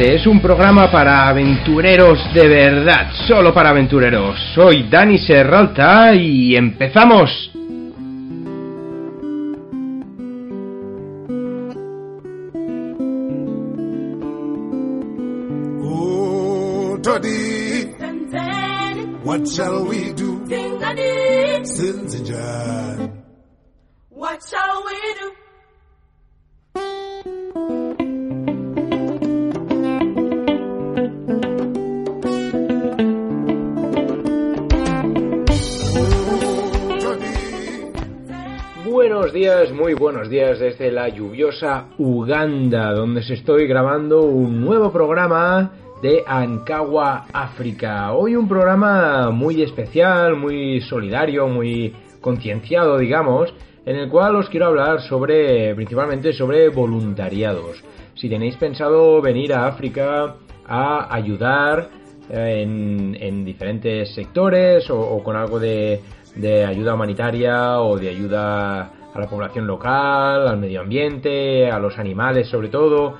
Este es un programa para aventureros de verdad, solo para aventureros. Soy Dani Serralta y empezamos. Oh, what shall muy buenos días desde la lluviosa Uganda, donde se estoy grabando un nuevo programa de Ankawa África. Hoy un programa muy especial, muy solidario, muy concienciado, digamos, en el cual os quiero hablar sobre, principalmente sobre voluntariados. Si tenéis pensado venir a África a ayudar eh, en, en diferentes sectores o, con algo de ayuda humanitaria o de ayuda a la población local, al medio ambiente, a los animales sobre todo,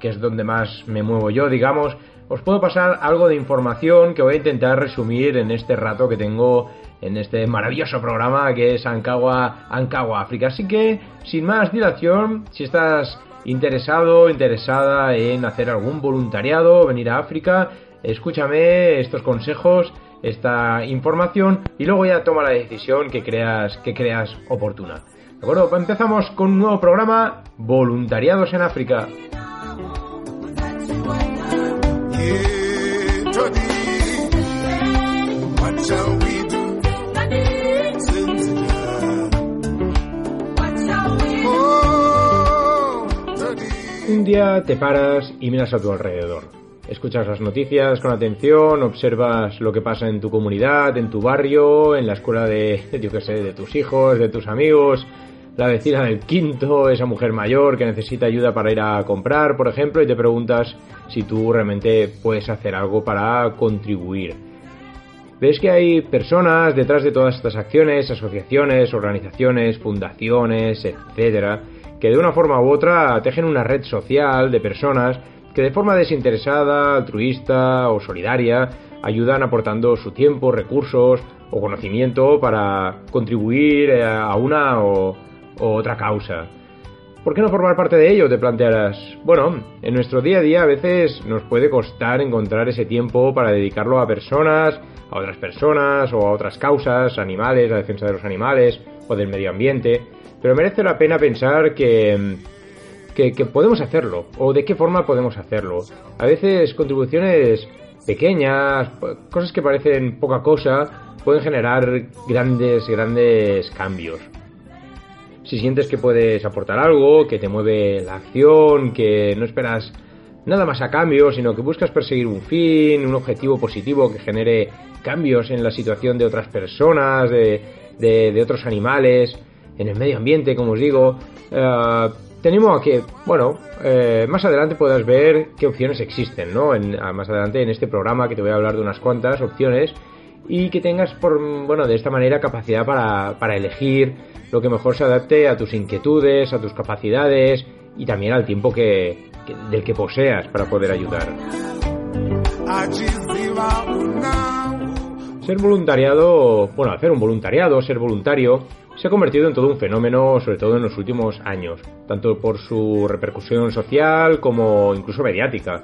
que es donde más me muevo yo, digamos, os puedo pasar algo de información que voy a intentar resumir en este rato que tengo en este maravilloso programa que es Ankawa, Ankawa África. Así que, sin más dilación, si estás interesado, interesada en hacer algún voluntariado, venir a África, escúchame estos consejos, esta información y luego ya toma la decisión que creas, que creas oportuna. ¿De acuerdo? Empezamos con un nuevo programa, Voluntariados en África. Un día te paras y miras a tu alrededor. Escuchas las noticias con atención, observas lo que pasa en tu comunidad, en tu barrio, en la escuela de, yo qué sé, de tus hijos, de tus amigos, la vecina del quinto, esa mujer mayor que necesita ayuda para ir a comprar, por ejemplo, y te preguntas si tú realmente puedes hacer algo para contribuir. Ves que hay personas detrás de todas estas acciones, asociaciones, organizaciones, fundaciones, etcétera, que de una forma u otra tejen una red social de personas que de forma desinteresada, altruista o solidaria ayudan aportando su tiempo, recursos o conocimiento para contribuir eh, a una o, o otra causa. ¿Por qué no formar parte de ello? Te plantearás. Bueno, en nuestro día a día a veces nos puede costar encontrar ese tiempo para dedicarlo a personas, a otras personas o a otras causas, animales, la defensa de los animales o del medio ambiente, pero merece la pena pensar que, que, que podemos hacerlo o de qué forma podemos hacerlo. A veces contribuciones pequeñas, cosas que parecen poca cosa, pueden generar grandes, grandes cambios. Si sientes que puedes aportar algo, que te mueve la acción, que no esperas nada más a cambio, sino que buscas perseguir un fin, un objetivo positivo que genere cambios en la situación de otras personas, de, de, de otros animales, en el medio ambiente, como os digo, eh, tenemos a que, bueno, eh, más adelante puedas ver qué opciones existen, ¿no? En, más adelante en este programa que te voy a hablar de unas cuantas opciones y que tengas, por, bueno, de esta manera capacidad para, para elegir lo que mejor se adapte a tus inquietudes, a tus capacidades y también al tiempo que, del que poseas para poder ayudar. Ser voluntariado, bueno, hacer un voluntariado, ser voluntario, se ha convertido en todo un fenómeno, sobre todo en los últimos años, tanto por su repercusión social como incluso mediática.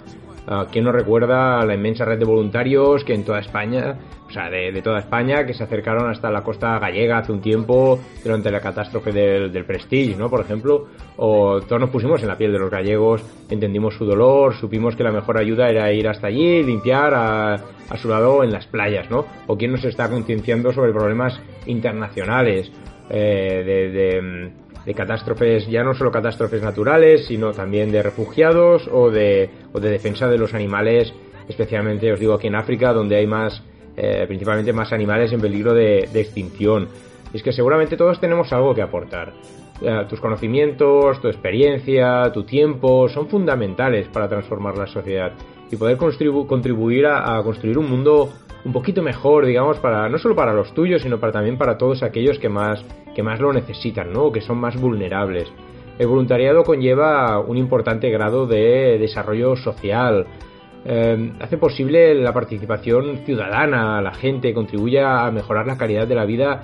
Ah, ¿Quién no recuerda la inmensa red de voluntarios que en toda España, o sea, de, toda España, que se acercaron hasta la costa gallega hace un tiempo durante la catástrofe del, Prestige, ¿no? Por ejemplo, o todos nos pusimos en la piel de los gallegos, entendimos su dolor, supimos que la mejor ayuda era ir hasta allí, limpiar a, a su lado en las playas, ¿no? O quién nos está concienciando sobre problemas internacionales, eh, de, de, de catástrofes, ya no solo catástrofes naturales, sino también de refugiados o de, o de defensa de los animales, especialmente os digo aquí en África, donde hay más, eh, principalmente más animales en peligro de, extinción. Y es que seguramente todos tenemos algo que aportar. Eh, tus conocimientos, tu experiencia, tu tiempo son fundamentales para transformar la sociedad y poder contribu- contribuir a construir un mundo un poquito mejor, digamos, para no solo para los tuyos, sino para también para todos aquellos que más que más lo necesitan, ¿no? Que son más vulnerables. El voluntariado conlleva un importante grado de desarrollo social. Eh, hace posible la participación ciudadana, la gente contribuye a mejorar la calidad de la vida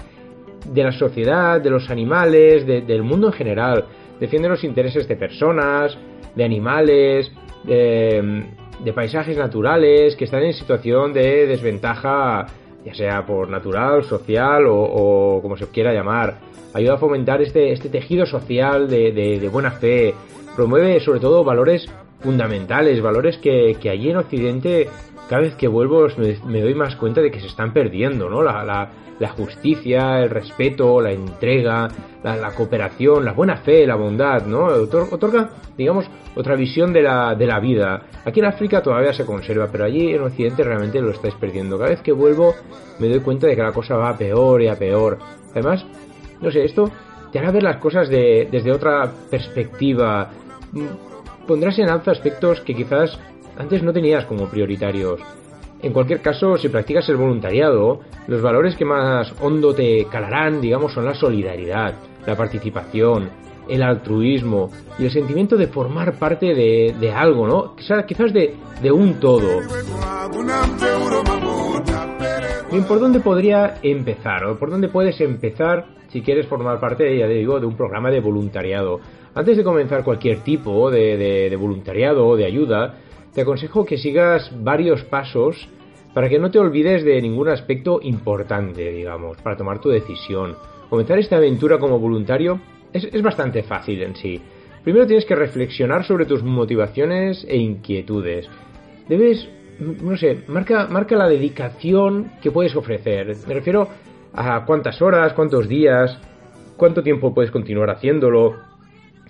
de la sociedad, de los animales, de- del mundo en general. Defiende los intereses de personas, de animales, de, de paisajes naturales que están en situación de desventaja, ya sea por natural, social o, o como se quiera llamar. Ayuda a fomentar este, este tejido social de, de- de buena fe. Promueve sobre todo valores fundamentales, valores que, que allí en Occidente cada vez que vuelvo me, doy más cuenta de que se están perdiendo, ¿no? La, justicia, el respeto, la entrega, la, cooperación, la buena fe, la bondad, ¿no? Otor- Otorga, digamos, otra visión de la, de la vida. Aquí en África todavía se conserva, pero allí en Occidente realmente lo estáis perdiendo. Cada vez que vuelvo me doy cuenta de que la cosa va a peor y a peor. Además, no sé, esto te hará ver las cosas de- desde otra perspectiva. Mm, Pondrás en alza aspectos que quizás antes no tenías como prioritarios. En cualquier caso, si practicas el voluntariado, los valores que más hondo te calarán, digamos, son la solidaridad, la participación, el altruismo y el sentimiento de formar parte de, de algo, ¿no? Quizás, de, de un todo. Bien, ¿por dónde podría empezar? ¿O por dónde puedes empezar si quieres formar parte, ya digo, de un programa de voluntariado? Antes de comenzar cualquier tipo de, de- de voluntariado o de ayuda, te aconsejo que sigas varios pasos para que no te olvides de ningún aspecto importante, digamos, para tomar tu decisión. Comenzar esta aventura como voluntario es, es bastante fácil en sí. Primero tienes que reflexionar sobre tus motivaciones e inquietudes. Debes, no sé, marca, marca la dedicación que puedes ofrecer. Me refiero a cuántas horas, cuántos días, cuánto tiempo puedes continuar haciéndolo,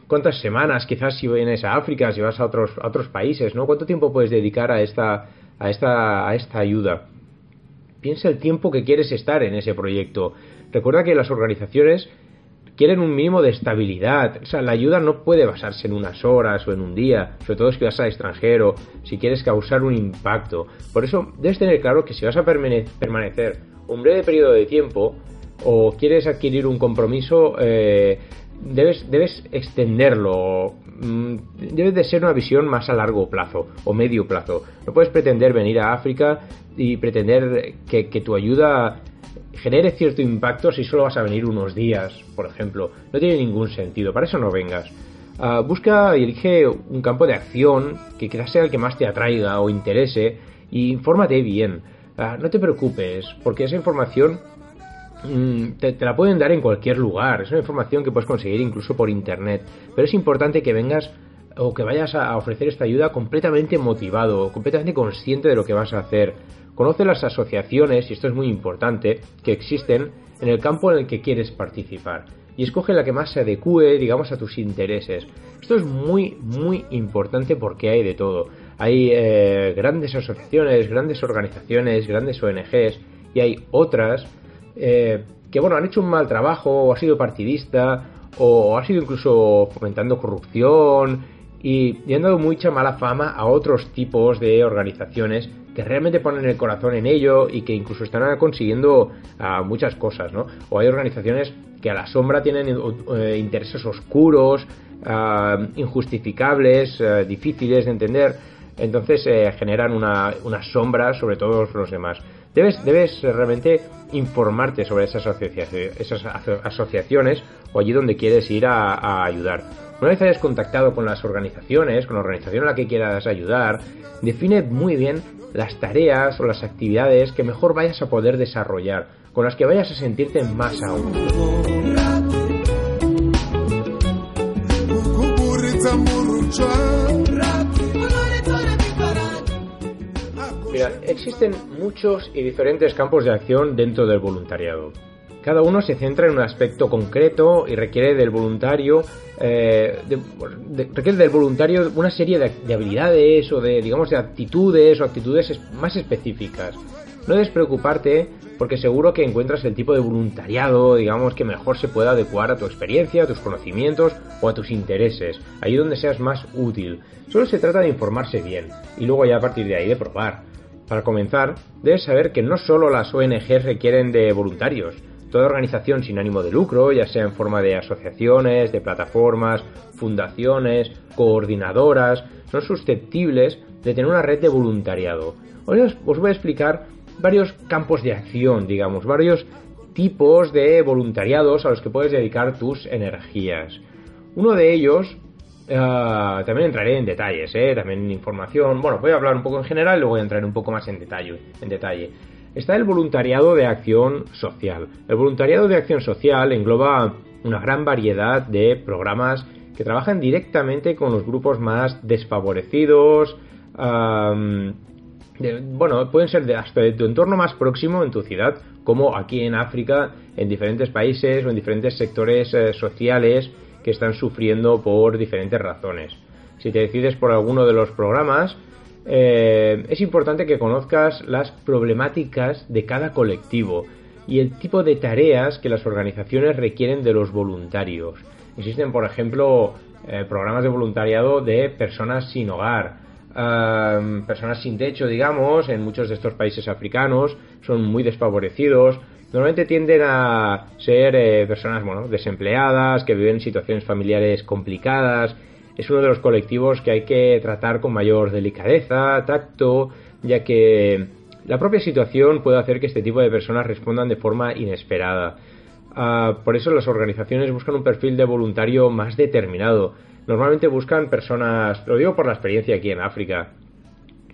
cuántas semanas, quizás si vienes a África, si vas a otros, a otros países, ¿no? ¿Cuánto tiempo puedes dedicar a esta, a esta, a esta ayuda? Piensa el tiempo que quieres estar en ese proyecto. Recuerda que las organizaciones quieren un mínimo de estabilidad. O sea, la ayuda no puede basarse en unas horas o en un día, sobre todo si vas al extranjero, si quieres causar un impacto. Por eso debes tener claro que si vas a permane- permanecer un breve periodo de tiempo o quieres adquirir un compromiso, eh, debes, debes extenderlo. Mm, Debe de ser una visión más a largo plazo o medio plazo. No puedes pretender venir a África y pretender que, que tu ayuda genere cierto impacto si solo vas a venir unos días, por ejemplo. No tiene ningún sentido, para eso no vengas. Ah, busca y elige un campo de acción que quizás sea el que más te atraiga o interese y infórmate bien. ah, no te preocupes, porque esa información te, te, la pueden dar en cualquier lugar. Es una información que puedes conseguir incluso por internet. Pero es importante que vengas o que vayas a ofrecer esta ayuda completamente motivado, completamente consciente de lo que vas a hacer. Conoce las asociaciones, y esto es muy importante, que existen en el campo en el que quieres participar. Y escoge la que más se adecue, digamos, a tus intereses. Esto es muy, muy importante porque hay de todo. Hay eh, grandes asociaciones, grandes organizaciones, grandes ONGs, y hay otras eh, que, bueno, han hecho un mal trabajo, o ha sido partidista, o ha sido incluso fomentando corrupción, y, han dado mucha mala fama a otros tipos de organizaciones que realmente ponen el corazón en ello y que incluso están consiguiendo uh, muchas cosas, ¿no? O hay organizaciones que a la sombra tienen uh, intereses oscuros, uh, injustificables, difíciles de entender, entonces eh, generan una, una, sombra sobre todos los demás. Debes, debes realmente informarte sobre esas, asociaciones, esas asociaciones o allí donde quieres ir a, a ayudar. Una vez hayas contactado con las organizaciones, con la organización a la que quieras ayudar, define muy bien las tareas o las actividades que mejor vayas a poder desarrollar, con las que vayas a sentirte más aún. Mira, existen muchos y diferentes campos de acción dentro del voluntariado. Cada uno se centra en un aspecto concreto y requiere del voluntario eh, requiere del voluntario una serie de, de, habilidades o de digamos de actitudes o actitudes más específicas. No debes preocuparte porque seguro que encuentras el tipo de voluntariado, digamos, que mejor se pueda adecuar a tu experiencia, a tus conocimientos o a tus intereses, ahí donde seas más útil. Solo se trata de informarse bien y luego ya a partir de ahí de probar. Para comenzar, debes saber que no solo las ONGs requieren de voluntarios, Toda organización sin ánimo de lucro, ya sea en forma de asociaciones, de plataformas, fundaciones, coordinadoras, son susceptibles de tener una red de voluntariado. Os voy a explicar varios campos de acción, digamos, varios tipos de voluntariados a los que puedes dedicar tus energías. Uno de ellos, uh, también entraré en detalles, ¿eh? también en información. Bueno, voy a hablar un poco en general y luego voy a entrar un poco más en detalle. En detalle está el voluntariado de acción social. El voluntariado de acción social engloba una gran variedad de programas que trabajan directamente con los grupos más desfavorecidos, de, bueno, pueden ser de, hasta de tu entorno más próximo en tu ciudad, como aquí en África, en diferentes países o en diferentes sectores eh, sociales que están sufriendo por diferentes razones. Si te decides por alguno de los programas, eh, es importante que conozcas las problemáticas de cada colectivo y el tipo de tareas que las organizaciones requieren de los voluntarios. Existen, por ejemplo, eh, programas de voluntariado de personas sin hogar, personas sin techo, digamos, en muchos de estos países africanos, son muy desfavorecidos. Normalmente tienden a ser eh, personas bueno, desempleadas, que viven en situaciones familiares complicadas es uno de los colectivos que hay que tratar con mayor delicadeza, tacto, ya que la propia situación puede hacer que este tipo de personas respondan de forma inesperada. Uh, por eso las organizaciones buscan un perfil de voluntario más determinado. Normalmente buscan personas, lo digo por la experiencia aquí en África,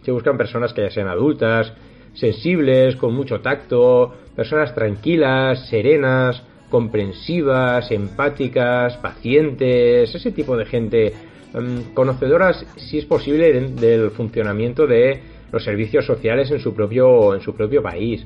se buscan personas que ya sean adultas, sensibles, con mucho tacto, personas tranquilas, serenas, comprensivas, empáticas, pacientes, ese tipo de gente Em, conocedoras, si es posible, del funcionamiento de los servicios sociales en su propio, en su propio país.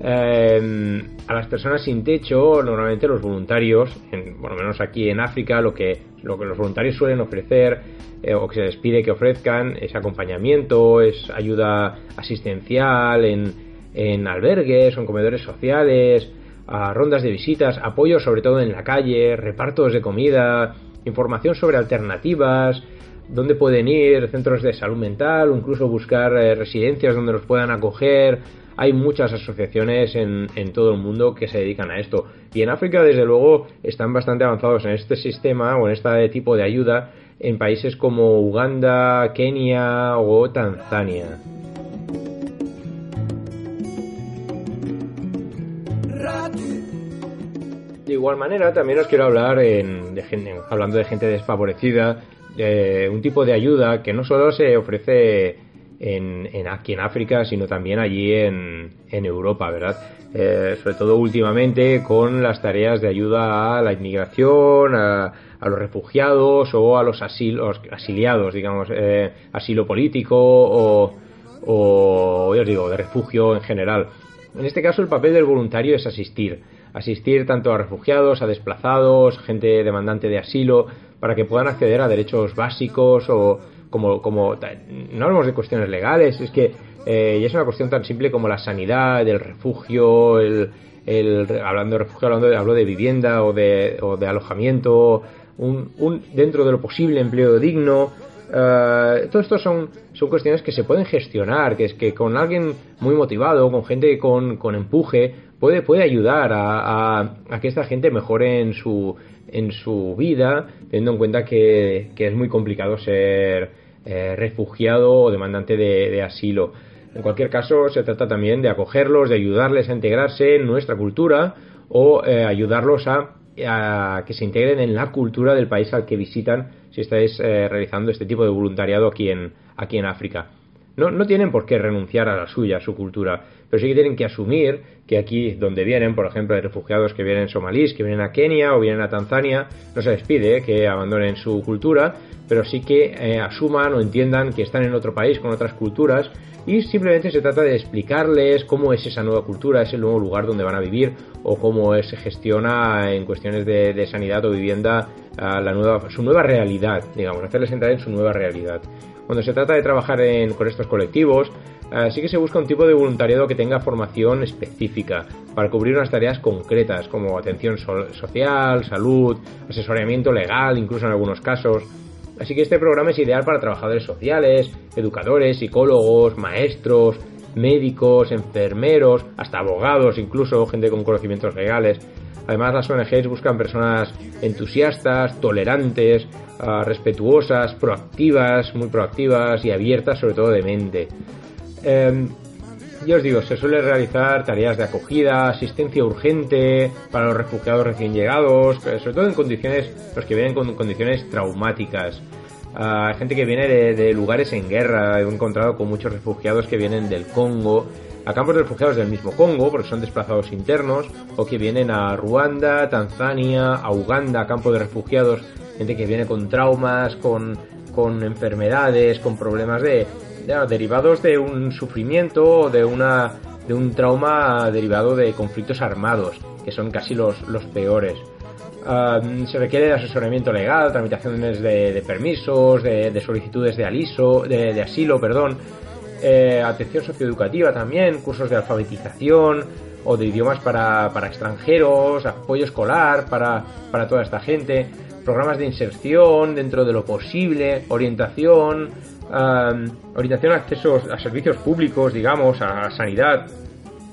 Eh, a las personas sin techo, normalmente los voluntarios, en, bueno, menos aquí en África, lo que, lo que los voluntarios suelen ofrecer eh, o que se les pide que ofrezcan es acompañamiento, es ayuda asistencial en, en albergues en comedores sociales, rondas de visitas, apoyo sobre todo en la calle, repartos de comida, información sobre alternativas, dónde pueden ir, centros de salud mental o incluso buscar eh, residencias donde los puedan acoger. Hay muchas asociaciones en, en, todo el mundo que se dedican a esto. Y en África, desde luego, están bastante avanzados en este sistema o en este tipo de ayuda en países como Uganda, Kenia o Tanzania. De igual manera, también os quiero hablar, en, de gente, hablando de gente desfavorecida, de un tipo de ayuda que no solo se ofrece en, en aquí en África, sino también allí en, Europa, ¿verdad? Eh, sobre todo últimamente con las tareas de ayuda a la inmigración, a, los refugiados o a los asilos, asiliados, digamos, eh, asilo político o, o, os digo, de refugio en general. En este caso, el papel del voluntario es asistir. Asistir tanto a refugiados, a desplazados, gente demandante de asilo, para que puedan acceder a derechos básicos o como, como no hablamos de cuestiones legales, es que eh, ya es una cuestión tan simple como la sanidad, el refugio, el, el hablando de refugio, hablando de, hablo de vivienda o de, o de alojamiento, un, un, dentro de lo posible empleo digno, Uh, todo esto son, son cuestiones que se pueden gestionar, que es que con alguien muy motivado, con gente con, con empuje, puede, puede ayudar a, a, que esta gente mejore en su, en su vida, teniendo en cuenta que, que es muy complicado ser eh, refugiado o demandante de, de asilo. En cualquier caso, se trata también de acogerlos, de ayudarles a integrarse en nuestra cultura o eh, ayudarlos a, a, que se integren en la cultura del país al que visitan si estáis eh, realizando este tipo de voluntariado aquí en, aquí en África. No, no, tienen por qué renunciar a la suya, a su cultura, pero sí que tienen que asumir que aquí donde vienen, por ejemplo, hay refugiados que vienen somalíes, que vienen a Kenia o vienen a Tanzania, no se les pide que abandonen su cultura, pero sí que eh, asuman o entiendan que están en otro país con otras culturas y simplemente se trata de explicarles cómo es esa nueva cultura, ese nuevo lugar donde van a vivir o cómo se gestiona en cuestiones de, de sanidad o vivienda la nueva, su nueva realidad, digamos, hacerles entrar en su nueva realidad. Cuando se trata de trabajar en, con estos colectivos, uh, sí que se busca un tipo de voluntariado que tenga formación específica para cubrir unas tareas concretas como atención so social, salud, asesoramiento legal, incluso en algunos casos. Así que este programa es ideal para trabajadores sociales, educadores, psicólogos, maestros, médicos, enfermeros, hasta abogados, incluso gente con conocimientos legales. Además, las ONGs buscan personas entusiastas, tolerantes, uh, respetuosas, proactivas, muy proactivas y abiertas, sobre todo de mente. Eh, ya os digo, se suele realizar tareas de acogida, asistencia urgente para los refugiados recién llegados, sobre todo en condiciones, los que vienen con condiciones traumáticas. Uh, gente que viene de, de, lugares en guerra, he encontrado con muchos refugiados que vienen del Congo, a campos de refugiados del mismo Congo, porque son desplazados internos, o que vienen a Ruanda, Tanzania, a Uganda, a campos de refugiados, gente que viene con traumas, con, con enfermedades, con problemas de, de, derivados de un sufrimiento o de una de un trauma derivado de conflictos armados, que son casi los, los peores. Uh, se requiere de asesoramiento legal, tramitaciones de, de permisos, de, de, solicitudes de, aliso, de, de asilo, perdón, eh, atención socioeducativa también, cursos de alfabetización o de idiomas para, para extranjeros, apoyo escolar para, para toda esta gente, programas de inserción dentro de lo posible, orientación, orientación a acceso a servicios públicos, digamos, a, sanidad,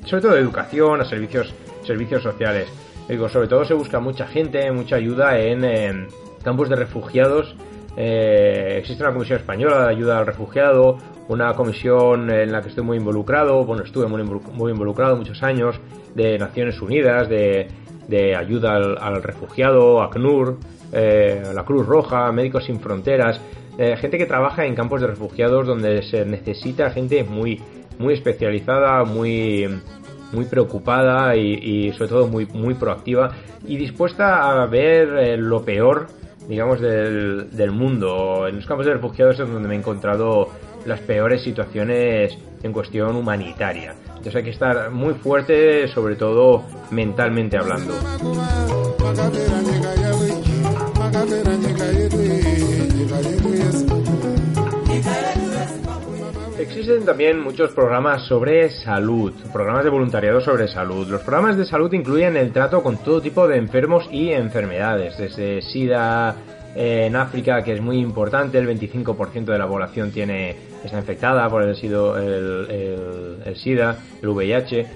sobre todo educación, a servicios, servicios sociales. Digo, sobre todo se busca mucha gente, mucha ayuda en, en campos de refugiados. Eh, existe una comisión española de ayuda al refugiado, una comisión en la que estoy muy involucrado, bueno, estuve muy, muy involucrado muchos años, de Naciones Unidas, de, de ayuda al, al, refugiado, ACNUR, eh, la Cruz Roja, Médicos Sin Fronteras, eh, gente que trabaja en campos de refugiados donde se necesita gente muy, muy especializada, muy, muy preocupada y, y, sobre todo muy, muy proactiva y dispuesta a ver eh, lo peor, digamos, del, del, mundo. En los campos de refugiados es donde me he encontrado las peores situaciones en cuestión humanitaria. Entonces hay que estar muy fuerte, sobre todo mentalmente hablando. Existen también muchos programas sobre salud, programas de voluntariado sobre salud. Los programas de salud incluyen el trato con todo tipo de enfermos y enfermedades, desde SIDA en África, que es muy importante, el 25% de la población tiene, está infectada por el, SIDO, el, el, SIDA, el VIH.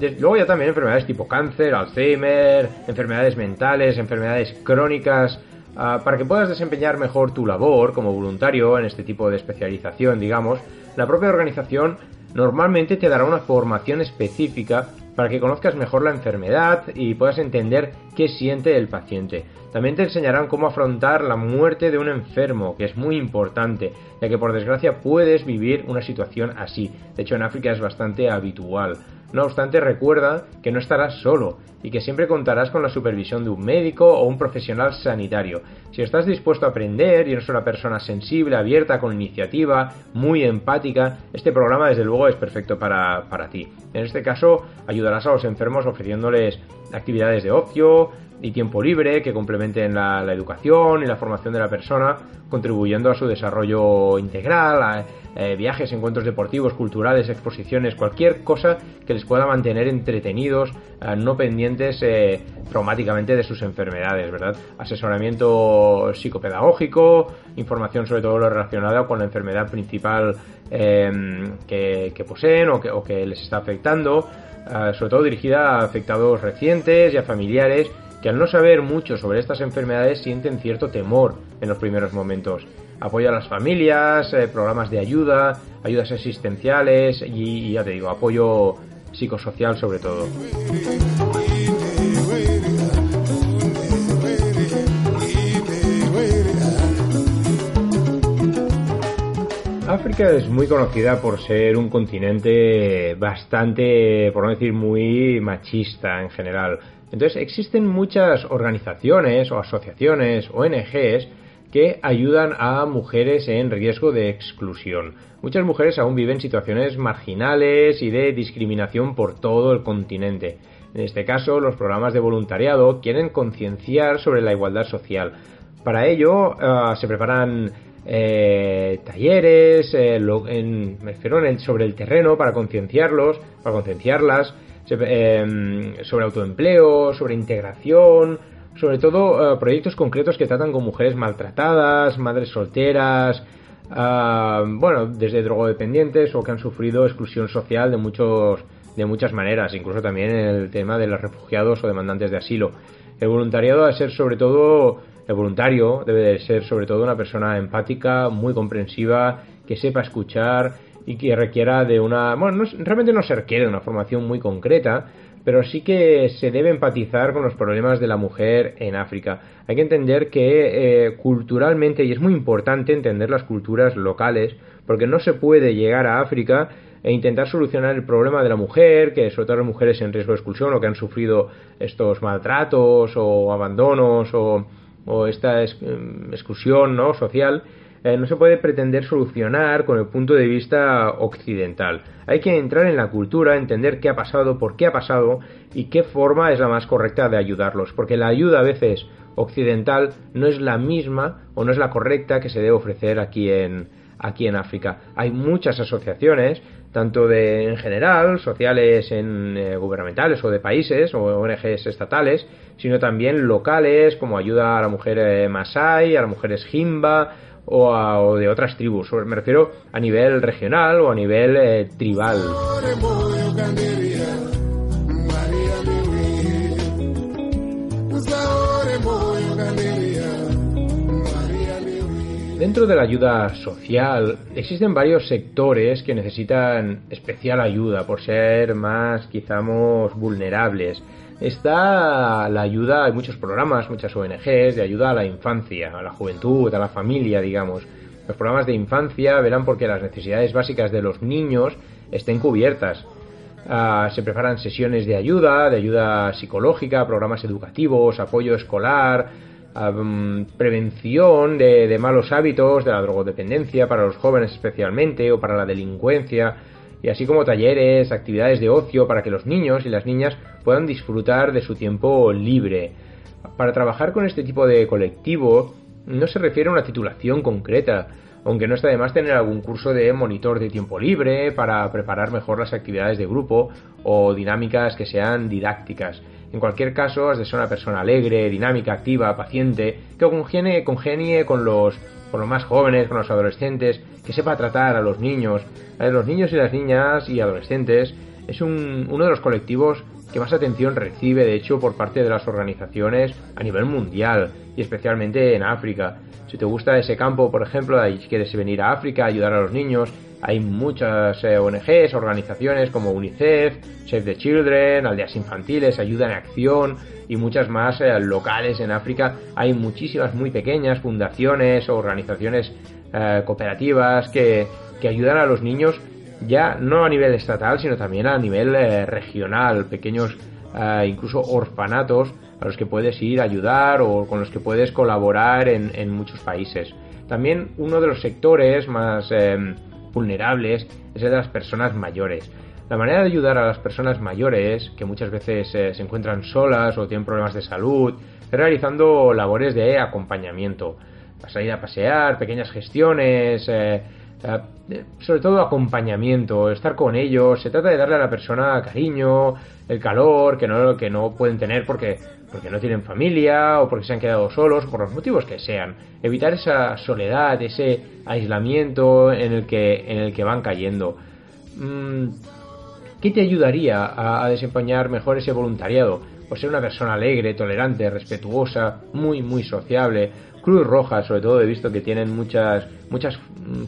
De, luego ya también enfermedades tipo cáncer, Alzheimer, enfermedades mentales, enfermedades crónicas, Uh, para que puedas desempeñar mejor tu labor como voluntario en este tipo de especialización, digamos, la propia organización normalmente te dará una formación específica para que conozcas mejor la enfermedad y puedas entender qué siente el paciente. También te enseñarán cómo afrontar la muerte de un enfermo, que es muy importante, ya que por desgracia puedes vivir una situación así. De hecho, en África es bastante habitual. No obstante, recuerda que no estarás solo y que siempre contarás con la supervisión de un médico o un profesional sanitario. Si estás dispuesto a aprender y eres una persona sensible, abierta, con iniciativa, muy empática, este programa desde luego es perfecto para, para ti. En este caso, ayudarás a los enfermos ofreciéndoles actividades de ocio, y tiempo libre que complementen la, educación y la formación de la persona, contribuyendo a su desarrollo integral, a eh, viajes, encuentros deportivos, culturales, exposiciones, cualquier cosa que les pueda mantener entretenidos, eh, no pendientes eh, traumáticamente de sus enfermedades, ¿verdad? Asesoramiento psicopedagógico, información sobre todo lo relacionado con la enfermedad principal que, que, poseen o que les está afectando, sobre todo dirigida a afectados recientes y a familiares que al no saber mucho sobre estas enfermedades sienten cierto temor en los primeros momentos. Apoyo a las familias, eh, programas de ayuda, ayudas asistenciales y, y ya te digo, apoyo psicosocial sobre todo. África es muy conocida por ser un continente bastante, por no decir muy machista en general. Entonces existen muchas organizaciones o asociaciones, ONGs, que ayudan a mujeres en riesgo de exclusión. Muchas mujeres aún viven situaciones marginales y de discriminación por todo el continente. En este caso, los programas de voluntariado quieren concienciar sobre la igualdad social. Para ello, uh, se preparan eh, talleres, eh, en, me refiero en el, sobre el terreno para concienciarlos, para concienciarlas, eh, sobre autoempleo, sobre integración, sobre todo uh, proyectos concretos que tratan con mujeres maltratadas, madres solteras, uh, bueno, desde drogodependientes o que han sufrido exclusión social de muchos de muchas maneras, incluso también el tema de los refugiados o demandantes de asilo. El voluntariado debe ser sobre todo el voluntario debe de ser sobre todo una persona empática, muy comprensiva, que sepa escuchar y que requiera de una, bueno, no, realmente no se requiere de una formación muy concreta, pero sí que se debe empatizar con los problemas de la mujer en África. Hay que entender que eh, culturalmente, y es muy importante entender las culturas locales, porque no se puede llegar a África e intentar solucionar el problema de la mujer, que sobre todo las mujeres en riesgo de expulsión o que han sufrido estos maltratos o abandonos o, o esta exclusión ¿no? social, eh, no se puede pretender solucionar con el punto de vista occidental. Hay que entrar en la cultura, entender qué ha pasado, por qué ha pasado y qué forma es la más correcta de ayudarlos, porque la ayuda a veces occidental no es la misma o no es la correcta que se debe ofrecer aquí en, aquí en África. Hay muchas asociaciones, tanto de en general, sociales en eh, gubernamentales o de países o ONGs estatales, sino también locales como ayuda a la mujer eh, masai, a las mujeres jimba, o, a, o, de otras tribus. Me refiero a nivel regional o a nivel eh, tribal. Dentro de la ayuda social existen varios sectores que necesitan especial ayuda por ser más quizás vulnerables. Está la ayuda, hay muchos programas, muchas ONGs de ayuda a la infancia, a la juventud, a la familia, digamos. Los programas de infancia verán porque las necesidades básicas de los niños estén cubiertas. Uh, se preparan sesiones de ayuda, de ayuda psicológica, programas educativos, apoyo escolar, um, prevención de, de, malos hábitos, de la drogodependencia para los jóvenes especialmente o para la delincuencia, y así como talleres, actividades de ocio para que los niños y las niñas puedan disfrutar de su tiempo libre. Para trabajar con este tipo de colectivo no se refiere a una titulación concreta, aunque no está de más tener algún curso de monitor de tiempo libre para preparar mejor las actividades de grupo o dinámicas que sean didácticas. En cualquier caso, has de ser una persona alegre, dinámica, activa, paciente, que congenie, congenie con los con los más jóvenes, con los adolescentes, que sepa tratar a los niños. A los niños y las niñas y adolescentes es un, uno de los colectivos que más atención recibe, de hecho, por parte de las organizaciones a nivel mundial y especialmente en África. Si te gusta ese campo, por ejemplo, y quieres venir a África, ayudar a los niños, hay muchas eh, ONGs, organizaciones como UNICEF, Save the Children, Aldeas Infantiles, Ayuda en Acción y muchas más eh, locales en África. Hay muchísimas muy pequeñas fundaciones o organizaciones eh, cooperativas que, que ayudan a los niños ya no a nivel estatal, sino también a nivel eh, regional, pequeños eh, incluso orfanatos a los que puedes ir a ayudar o con los que puedes colaborar en, en muchos países. También uno de los sectores más eh, vulnerables es el de las personas mayores. La manera de ayudar a las personas mayores, que muchas veces se encuentran solas o tienen problemas de salud, es realizando labores de acompañamiento. Salir a pasear, pequeñas gestiones, sobre todo acompañamiento, estar con ellos, se trata de darle a la persona cariño, el calor que no, que no pueden tener porque, porque no tienen familia o porque se han quedado solos, por los motivos que sean. Evitar esa soledad, ese aislamiento en el que, en el que van cayendo. Mm, ¿Qué te ayudaría a, a desempeñar mejor ese voluntariado? Pues ser una persona alegre, tolerante, respetuosa, muy, muy sociable, Cruz Roja, sobre todo, he visto que tienen muchas, muchas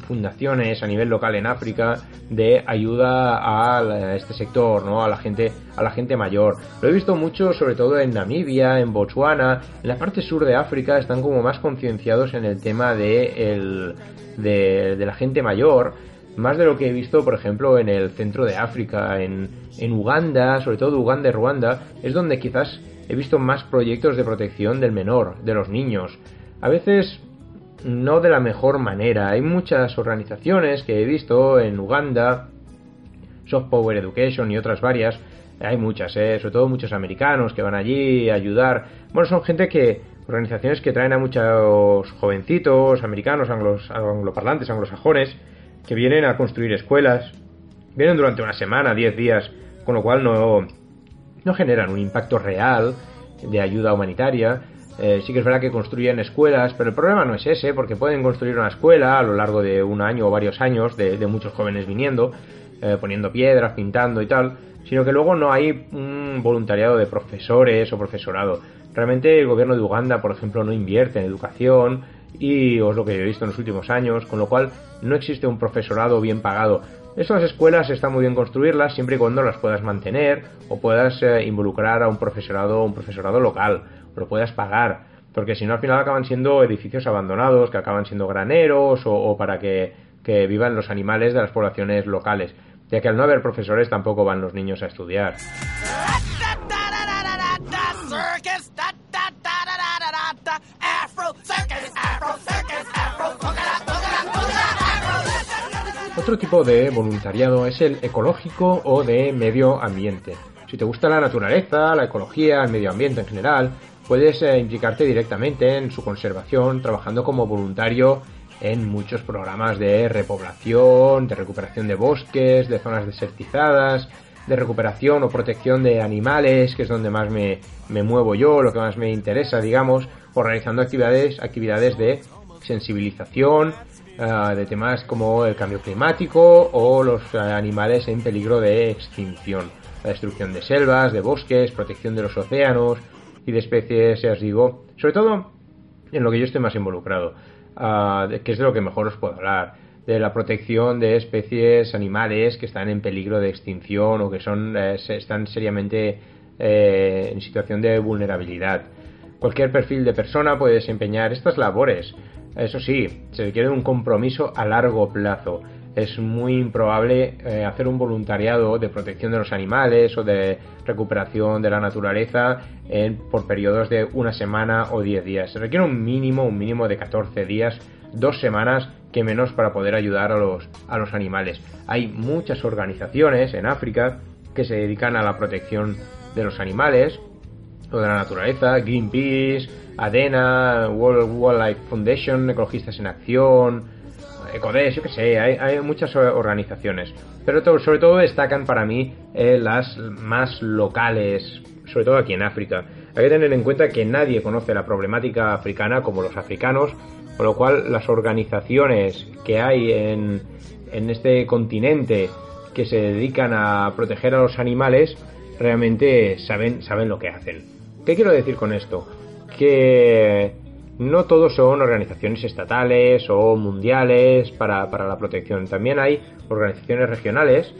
fundaciones a nivel local en África de ayuda a este sector, ¿no? A la gente, a la gente mayor. Lo he visto mucho, sobre todo en Namibia, en Botswana, en la parte sur de África están como más concienciados en el tema de, el, de la gente mayor más de lo que he visto, por ejemplo, en el centro de África, en, en, Uganda, sobre todo Uganda y Ruanda, es donde quizás he visto más proyectos de protección del menor, de los niños a veces no de la mejor manera. Hay muchas organizaciones que he visto en Uganda, Soft Power Education y otras varias. Hay muchas, ¿eh? sobre todo muchos americanos que van allí a ayudar. Bueno, son gente que, organizaciones que traen a muchos jovencitos, americanos, anglos, angloparlantes, anglosajones, que vienen a construir escuelas. Vienen durante una semana, 10 días, con lo cual no, no generan un impacto real de ayuda humanitaria eh, sí que es verdad que construyen escuelas, pero el problema no es ese, porque pueden construir una escuela a lo largo de un año o varios años de, muchos jóvenes viniendo, eh, poniendo piedras, pintando y tal, sino que luego no hay un voluntariado de profesores o profesorado. Realmente el gobierno de Uganda, por ejemplo, no invierte en educación y es lo que he visto en los últimos años, con lo cual no existe un profesorado bien pagado. Esas escuelas está muy bien construirlas siempre y cuando las puedas mantener o puedas eh, involucrar a un profesorado, un profesorado local lo puedas pagar. Porque si no, al final acaban siendo edificios abandonados, que acaban siendo graneros o, o para que, que vivan los animales de las poblaciones locales. Ya que al no haber profesores tampoco van los niños a estudiar. Otro tipo de voluntariado es el ecológico o de medio ambiente. Si te gusta la naturaleza, la ecología, el medio ambiente en general, puedes eh, implicarte directamente en su conservación trabajando como voluntario en muchos programas de repoblación, de recuperación de bosques, de zonas desertizadas, de recuperación o protección de animales, que es donde más me, me muevo yo, lo que más me interesa, digamos, o realizando actividades, actividades de sensibilización, uh, de temas como el cambio climático o los uh, animales en peligro de extinción, la destrucción de selvas, de bosques, protección de los océanos, y de especies, ya os digo, sobre todo en lo que yo estoy más involucrado, uh, que es de lo que mejor os puedo hablar, de la protección de especies animales que están en peligro de extinción o que son eh, están seriamente eh, en situación de vulnerabilidad. Cualquier perfil de persona puede desempeñar estas labores. Eso sí, se requiere un compromiso a largo plazo es muy improbable eh, hacer un voluntariado de protección de los animales o de recuperación de la naturaleza en, por periodos de una semana o 10 días. Se requiere un mínimo, un mínimo de 14 días, dos semanas que menos para poder ayudar a los, a los animales. Hay muchas organizaciones en África que se dedican a la protección de los animales o de la naturaleza, Greenpeace, ADENA, World Wildlife Foundation, Ecologistas en Acción, Ecodes, yo que sé, hay, muchas organizaciones. Pero sobre todo destacan para mí eh, las más locales, sobre todo aquí en África. Hay que tener en cuenta que nadie conoce la problemática africana como los africanos, con lo cual las organizaciones que hay en, en este continente que se dedican a proteger a los animales realmente saben, saben lo que hacen. ¿Qué quiero decir con esto? Que no todos son organizaciones estatales o mundiales para, para la protección. También hay organizaciones regionales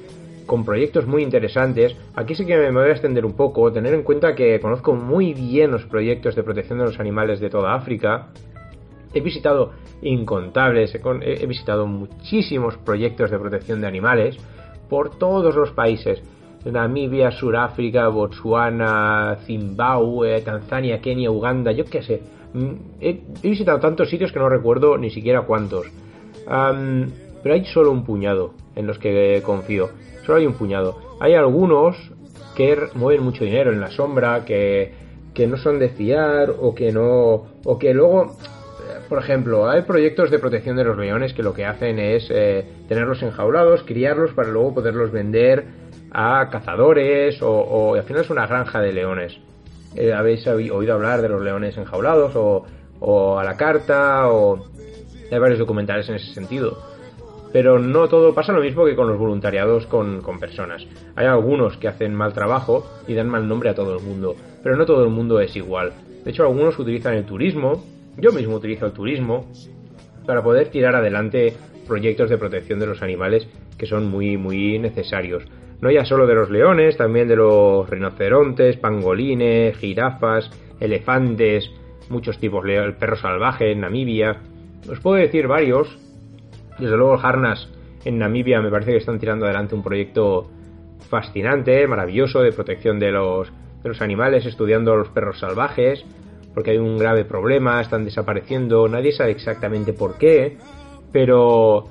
con proyectos muy interesantes. Aquí sí que me voy a extender un poco, tener en cuenta que conozco muy bien los proyectos de protección de los animales de toda África. He visitado incontables, he, visitado muchísimos proyectos de protección de animales por todos los países. Namibia, Sudáfrica, Botswana, Zimbabue, Tanzania, Kenia, Uganda, yo qué sé. Mm, he, visitado tantos sitios que no recuerdo ni siquiera cuántos. pero hay solo un puñado en los que confío. Solo hay un puñado. Hay algunos que mueven mucho dinero en la sombra, que, que no son de fiar o que no. o que luego por ejemplo, hay proyectos de protección de los leones que lo que hacen es eh, tenerlos enjaulados, criarlos para luego poderlos vender a cazadores o, al final es una granja de leones. Eh, ¿Habéis oído hablar de los leones enjaulados o, a la carta o hay varios documentales en ese sentido? Pero no todo pasa lo mismo que con los voluntariados con, con personas. Hay algunos que hacen mal trabajo y dan mal nombre a todo el mundo, pero no todo el mundo es igual. De hecho, algunos utilizan el turismo yo mismo utilizo el turismo para poder tirar adelante proyectos de protección de los animales que son muy muy necesarios. No ya solo de los leones, también de los rinocerontes, pangolines, jirafas, elefantes, muchos tipos, el perro salvaje en Namibia. Os puedo decir varios. Desde luego el Harnas en Namibia me parece que están tirando adelante un proyecto fascinante, maravilloso de protección de los, de los animales, estudiando los perros salvajes porque hay un grave problema, están desapareciendo, nadie sabe exactamente por qué, pero,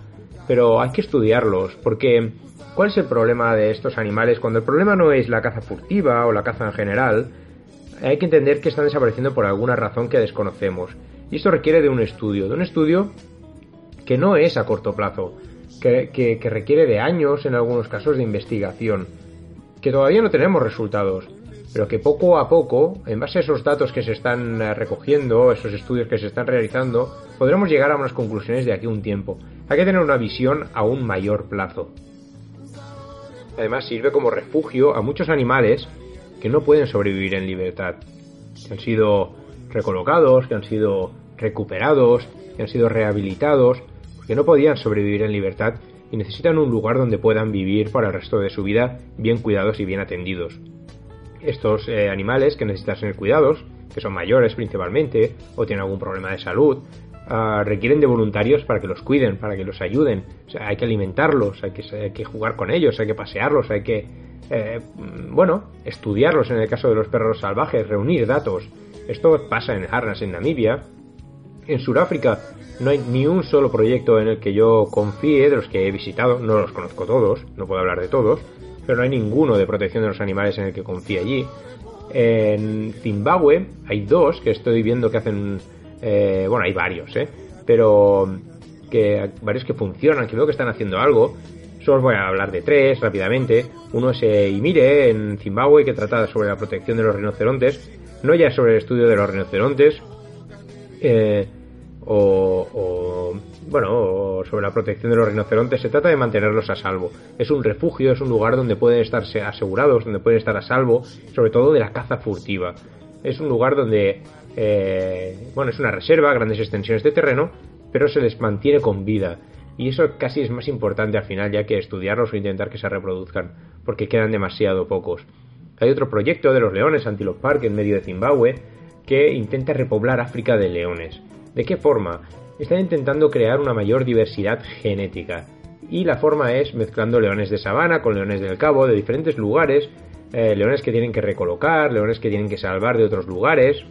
pero hay que estudiarlos, porque ¿cuál es el problema de estos animales? Cuando el problema no es la caza furtiva o la caza en general, hay que entender que están desapareciendo por alguna razón que desconocemos. Y esto requiere de un estudio, de un estudio que no es a corto plazo, que, que requiere de años en algunos casos de investigación, que todavía no tenemos resultados pero que poco a poco, en base a esos datos que se están eh, recogiendo, esos estudios que se están realizando, podremos llegar a unas conclusiones de aquí a un tiempo. Hay que tener una visión a un mayor plazo. Además sirve como refugio a muchos animales que no pueden sobrevivir en libertad, que han sido recolocados, que han sido recuperados, que han sido rehabilitados, porque no podían sobrevivir en libertad y necesitan un lugar donde puedan vivir para el resto de su vida bien cuidados y bien atendidos estos eh, animales que necesitan ser cuidados, que son mayores principalmente, o tienen algún problema de salud, ah, requieren de voluntarios para que los cuiden, para que los ayuden. Hay que alimentarlos, hay que, que jugar con ellos, hay que pasearlos, hay que, eh, bueno, estudiarlos en el caso de los perros salvajes, reunir datos. Esto pasa en Harnas, en Namibia. En Sudáfrica no hay ni un solo proyecto en el que yo confíe de los que he visitado, no los conozco todos, no puedo hablar de todos, pero no hay ninguno de protección de los animales en el que confíe allí. En Zimbabue hay dos que estoy viendo que hacen, eh, bueno, hay varios, ¿eh? pero que varios que funcionan, que veo que están haciendo algo. Solo os voy a hablar de tres rápidamente. Uno es eh, Imire en Zimbabue que trata sobre la protección de los rinocerontes, no ya sobre el estudio de los rinocerontes, eh, o, bueno, sobre la protección de los rinocerontes, se trata de mantenerlos a salvo. Es un refugio, es un lugar donde pueden estar asegurados, donde pueden estar a salvo, sobre todo de la caza furtiva. Es un lugar donde, eh, bueno, es una reserva, grandes extensiones de terreno, pero se les mantiene con vida. Y eso casi es más importante al final, ya que estudiarlos o intentar que se reproduzcan, porque quedan demasiado pocos. Hay otro proyecto de los leones, Antelope Park, en medio de Zimbabue, que intenta repoblar África de leones. ¿De qué forma? Están intentando crear una mayor diversidad genética. Y la forma es mezclando leones de sabana con leones del cabo, de diferentes lugares, eh, leones que tienen que recolocar, leones que tienen que salvar de otros lugares,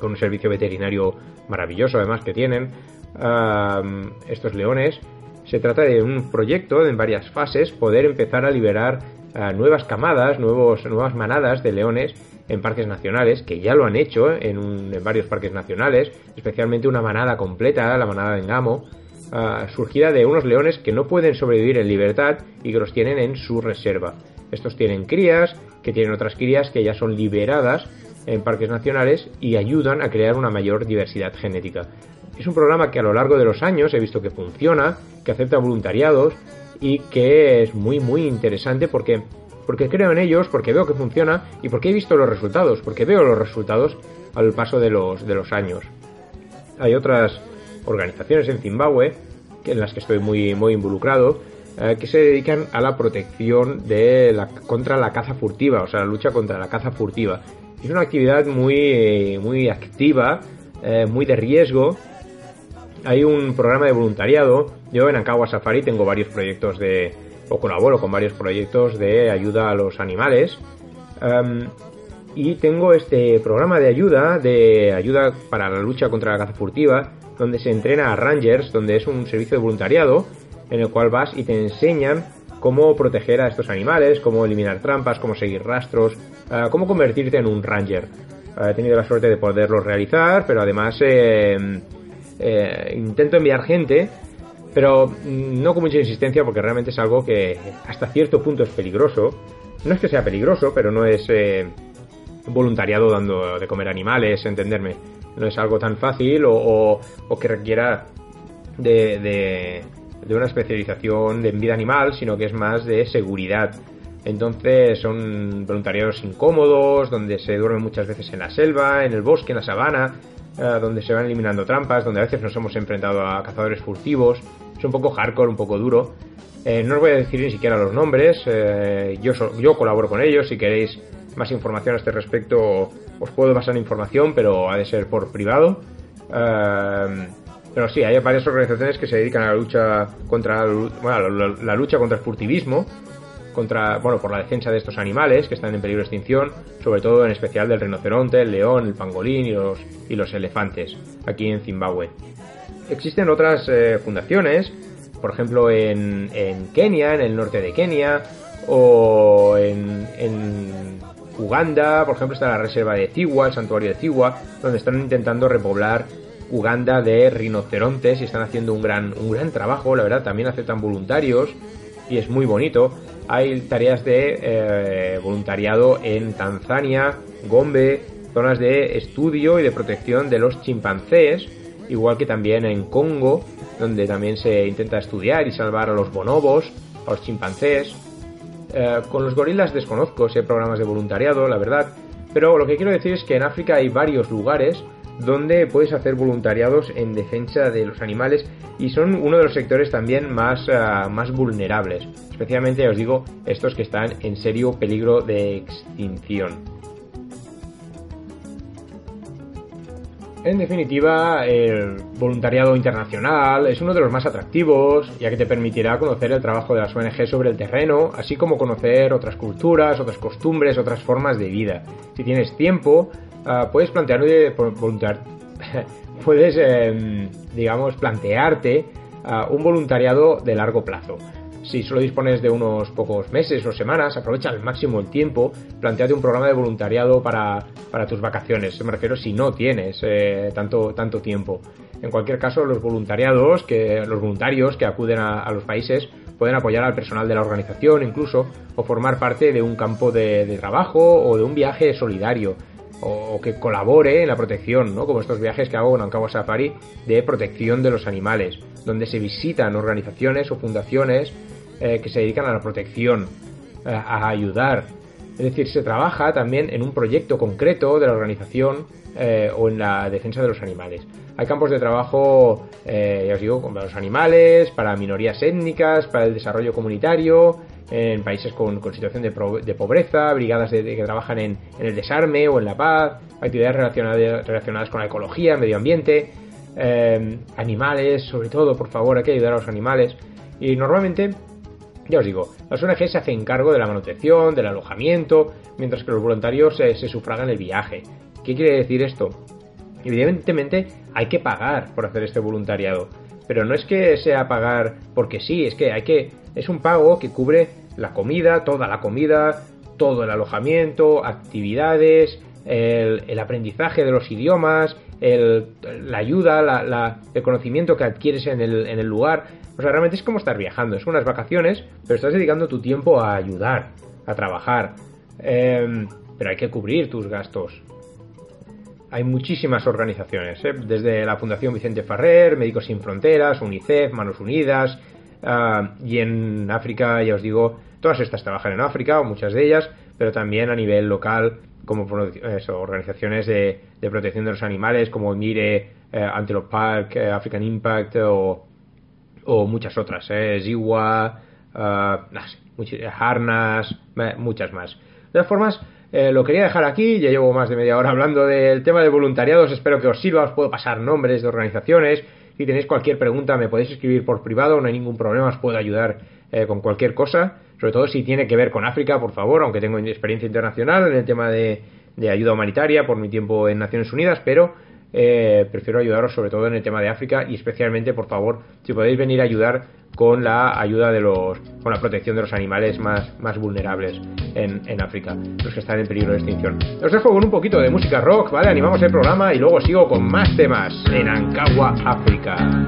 con un servicio veterinario maravilloso además que tienen. estos leones. Se trata de un proyecto en varias fases, poder empezar a liberar nuevas camadas, nuevos, nuevas manadas de leones en parques nacionales, que ya lo han hecho en, varios parques nacionales, especialmente una manada completa, la manada de Engamo, ah, surgida de unos leones que no pueden sobrevivir en libertad y que los tienen en su reserva. Estos tienen crías, que tienen otras crías que ya son liberadas en parques nacionales y ayudan a crear una mayor diversidad genética. Es un programa que a lo largo de los años he visto que funciona, que acepta voluntariados y que es muy muy interesante porque porque creo en ellos, porque veo que funciona y porque he visto los resultados, porque veo los resultados al paso de los, de los años. Hay otras organizaciones en Zimbabue en las que estoy muy, muy involucrado eh, que se dedican a la protección de la, contra la caza furtiva, o sea, la lucha contra la caza furtiva. Es una actividad muy, muy activa, eh, muy de riesgo. Hay un programa de voluntariado. Yo en Ankawa Safari tengo varios proyectos de, o colaboro con varios proyectos de ayuda a los animales. Y tengo este programa de ayuda, de ayuda para la lucha contra la caza furtiva, donde se entrena a rangers, donde es un servicio de voluntariado en el cual vas y te enseñan cómo proteger a estos animales, cómo eliminar trampas, cómo seguir rastros, uh, cómo convertirte en un ranger. Uh, he tenido la suerte de poderlo realizar, pero además eh, eh, intento enviar gente, pero no con mucha insistencia porque realmente es algo que hasta cierto punto es peligroso. No es que sea peligroso, pero no es eh, voluntariado dando de comer animales, entenderme. No es algo tan fácil o, o, o que requiera de, de, de, una especialización en vida animal, sino que es más de seguridad. Entonces son voluntariados incómodos, donde se duermen muchas veces en la selva, en el bosque, en la sabana, eh, donde se van eliminando trampas, donde a veces nos hemos enfrentado a cazadores furtivos. Es un poco hardcore, un poco duro. Eh, no os voy a decir ni siquiera los nombres, eh, yo, so, yo colaboro con ellos, si queréis más información a este respecto os puedo pasar información, pero ha de ser por privado. Uh, pero sí, hay varias organizaciones que se dedican a la lucha contra bueno, la, la, lucha contra el furtivismo, contra bueno, por la defensa de estos animales que están en peligro de extinción, sobre todo en especial del rinoceronte, el león, el pangolín y los y los elefantes aquí en Zimbabue. Existen otras eh, fundaciones, por ejemplo en, en Kenia, en el norte de Kenia, o en, Uganda, por ejemplo, está la reserva de Tiwa, el santuario de Tiwa, donde están intentando repoblar Uganda de rinocerontes y están haciendo un gran, un gran trabajo, la verdad, también aceptan voluntarios y es muy bonito. Hay tareas de eh, voluntariado en Tanzania, Gombe, zonas de estudio y de protección de los chimpancés, igual que también en Congo, donde también se intenta estudiar y salvar a los bonobos, a los chimpancés. Eh, con los gorilas desconozco si hay programas de voluntariado, la verdad, pero lo que quiero decir es que en África hay varios lugares donde puedes hacer voluntariados en defensa de los animales y son uno de los sectores también más, uh, más vulnerables, especialmente os digo estos que están en serio peligro de extinción. En definitiva, el voluntariado internacional es uno de los más atractivos, ya que te permitirá conocer el trabajo de las ONG sobre el terreno, así como conocer otras culturas, otras costumbres, otras formas de vida. Si tienes tiempo, uh, puedes plantearte, voluntariar, puedes, eh, digamos, plantearte uh, un voluntariado de largo plazo. Si solo dispones de unos pocos meses o semanas, aprovecha al máximo el tiempo, planteate un programa de voluntariado para, para tus vacaciones. Me refiero si no tienes eh, tanto, tanto tiempo. En cualquier caso, los voluntariados, que, los voluntarios que acuden a, los países pueden apoyar al personal de la organización incluso, o formar parte de un campo de, trabajo o de un viaje solidario o, que colabore en la protección, ¿no? Como estos viajes que hago en Ankawa Safari de protección de los animales, donde se visitan organizaciones o fundaciones eh, que se dedican a la protección, eh, a ayudar. Es decir, se trabaja también en un proyecto concreto de la organización eh, o en la defensa de los animales. Hay campos de trabajo, eh, ya os digo, para los animales, para minorías étnicas, para el desarrollo comunitario, en países con, situación de, pro, de, pobreza, brigadas de, que trabajan en, en, el desarme o en la paz, actividades relacionadas, relacionadas con la ecología, medio ambiente, eh, animales, sobre todo, por favor, hay que ayudar a los animales. Y normalmente ya os digo, las ONG se hacen cargo de la manutención, del alojamiento, mientras que los voluntarios se, se sufragan el viaje. ¿Qué quiere decir esto? Evidentemente hay que pagar por hacer este voluntariado, pero no es que sea pagar porque sí, es que hay que es un pago que cubre la comida, toda la comida, todo el alojamiento, actividades, el aprendizaje de los idiomas, el, la ayuda, la, la, el conocimiento que adquieres en el, en el lugar. O sea, realmente es como estar viajando, es unas vacaciones, pero estás dedicando tu tiempo a ayudar, a trabajar. Eh, pero hay que cubrir tus gastos. Hay muchísimas organizaciones, ¿eh? desde la Fundación Vicente Ferrer, Médicos Sin Fronteras, UNICEF, Manos Unidas, Ah, y en África, ya os digo, todas estas trabajan en África, o muchas de ellas, pero también a nivel local, como eso, organizaciones de, de protección de los animales, como Mire, eh, Antelope Park, eh, African Impact o, o muchas otras, eh, Ziwa, ah, no sé, Harnas, eh, muchas más. De todas formas, eh, lo quería dejar aquí, ya llevo más de media hora hablando del tema de voluntariados, espero que os sirva, os puedo pasar nombres de organizaciones, si tenéis cualquier pregunta me podéis escribir por privado, no hay ningún problema, os puedo ayudar eh, con cualquier cosa, sobre todo si tiene que ver con África, por favor, aunque tengo experiencia internacional en el tema de, de ayuda humanitaria por mi tiempo en Naciones Unidas, pero eh, prefiero ayudaros sobre todo en el tema de África y especialmente, por favor, si podéis venir a ayudar con la ayuda de los, con la protección de los animales más, más vulnerables en, en África, los que están en peligro de extinción. Os dejo con un poquito de música rock, ¿vale? Animamos el programa y luego sigo con más temas en Ancagua, África.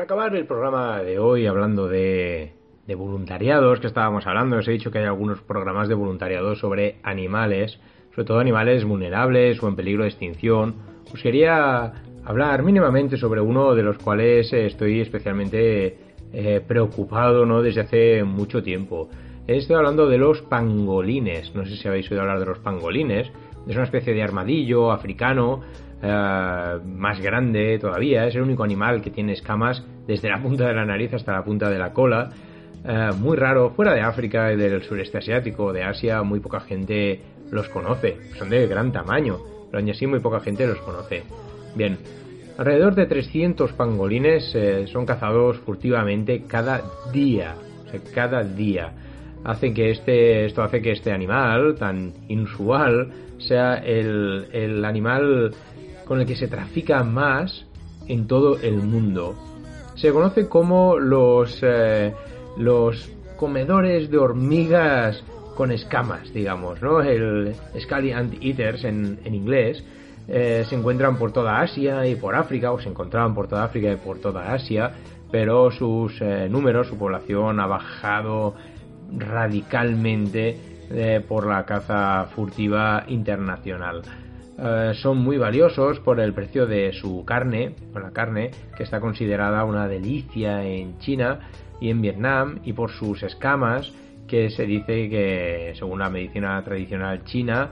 Para acabar el programa de hoy hablando de, voluntariados que estábamos hablando. Os he dicho que hay algunos programas de voluntariado sobre animales, sobre todo animales vulnerables o en peligro de extinción. Os quería hablar mínimamente sobre uno de los cuales eh, estoy especialmente eh, preocupado ¿no? desde hace mucho tiempo. Estoy hablando de los pangolines. No sé si habéis oído hablar de los pangolines. Es una especie de armadillo africano eh, más grande todavía. Es el único animal que tiene escamas desde la punta de la nariz hasta la punta de la cola. Eh, muy raro, fuera de África y del sureste asiático, de Asia, muy poca gente los conoce. Son de gran tamaño, pero aún así muy poca gente los conoce. Bien, alrededor de 300 pangolines eh, son cazados furtivamente cada día. Cada día. Que este, esto hace que este animal tan inusual sea el, el animal con el que se trafica más en todo el mundo. Se conoce como los, eh, los comedores de hormigas con escamas, digamos, ¿no? El Scaly Ant Eaters en, en inglés. Eh, se encuentran por toda Asia y por África, o se encontraban por toda África y por toda Asia, pero sus eh, números, su población ha bajado radicalmente eh, por la caza furtiva internacional. Eh, son muy valiosos por el precio de su carne, por la carne que está considerada una delicia en China y en Vietnam, y por sus escamas que se dice que, según la medicina tradicional china,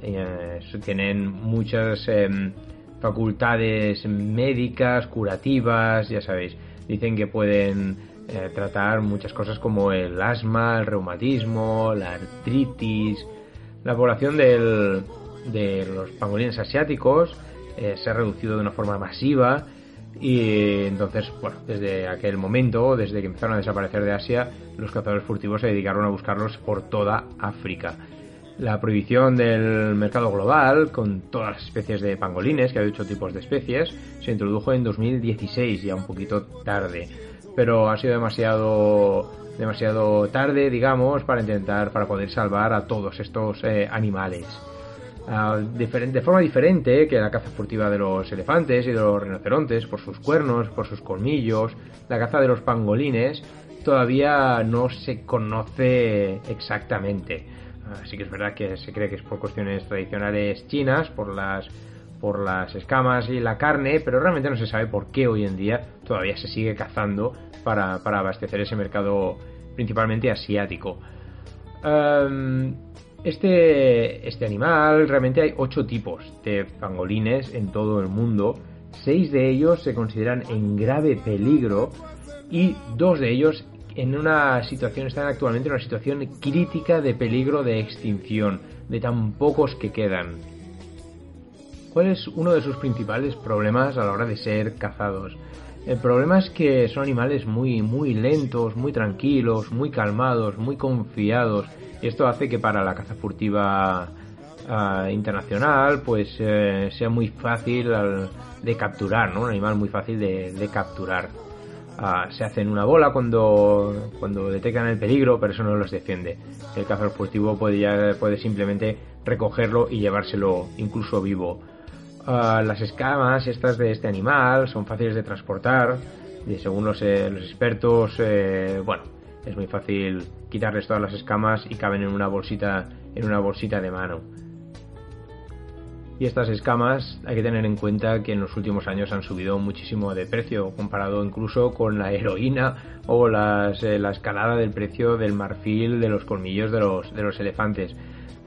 eh, tienen muchas em, facultades médicas, curativas, ya sabéis, dicen que pueden eh, tratar muchas cosas como el asma, el reumatismo, la artritis. La población del- de los pangolines asiáticos eh, se ha reducido de una forma masiva y entonces, bueno, desde aquel momento, desde que empezaron a desaparecer de Asia, los cazadores furtivos se dedicaron a buscarlos por toda África. La prohibición del mercado global, con todas las especies de pangolines, que hay ocho tipos de especies, se introdujo en 2016, ya un poquito tarde. Pero ha sido demasiado, demasiado tarde, digamos, para intentar, para poder salvar a todos estos eh, animales. Ah, de forma diferente que la caza furtiva de los elefantes y de los rinocerontes, por sus cuernos, por sus colmillos, la caza de los pangolines todavía no se conoce exactamente. Así que es verdad que se cree que es por cuestiones tradicionales chinas, por las por las escamas y la carne, pero realmente no se sabe por qué hoy en día todavía se sigue cazando para, para abastecer ese mercado principalmente asiático. Em, este, este animal, realmente hay ocho tipos de pangolines en todo el mundo. Seis de ellos se consideran en grave peligro y dos de ellos en una situación, están actualmente en una situación crítica de peligro de extinción, de tan pocos que quedan. ¿Cuál es uno de sus principales problemas a la hora de ser cazados? El problema es que son animales muy, muy lentos, muy tranquilos, muy calmados, muy confiados. Y esto hace que para la caza furtiva ah, internacional, pues eh, sea muy fácil de capturar, ¿no? Un animal muy fácil de, de capturar. Ah, se hacen una bola cuando, cuando detectan el peligro, pero eso no los defiende. El cazador furtivo puede, ya- puede simplemente recogerlo y llevárselo incluso vivo. Ah, las escamas estas de este animal son fáciles de transportar y según los, eh, los expertos, eh, bueno, es muy fácil quitarles todas las escamas y caben en una bolsita, en una bolsita de mano. Y estas escamas hay que tener en cuenta que en los últimos años han subido muchísimo de precio, comparado incluso con la heroína o las, eh, la escalada del precio del marfil de los colmillos de los, de los elefantes.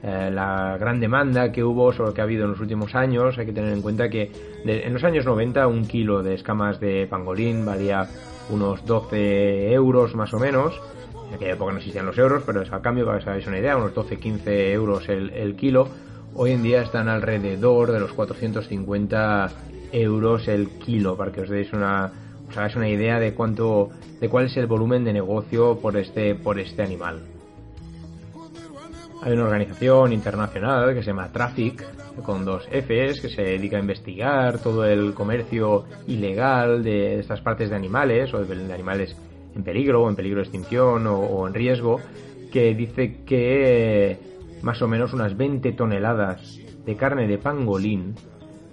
Eh, la gran demanda que hubo, o que ha habido en los últimos años, hay que tener en cuenta que de- en los años 90 un kilo de escamas de pangolín valía unos 12 euros más o menos. En aquella época no existían los euros, pero es al cambio, para que os hagáis una idea, unos 12-15 euros el, el kilo. Hoy en día están alrededor de los 450 euros el kilo, para que os deis una, os hagáis una idea de cuánto, de cuál es el volumen de negocio por este, por este animal. Hay una organización internacional que se llama Traffic, con dos Fs, que se dedica a investigar todo el comercio ilegal de estas partes de animales, o de animales en peligro, o en peligro de extinción, o, en riesgo, que dice que más o menos unas 20 toneladas de carne de pangolín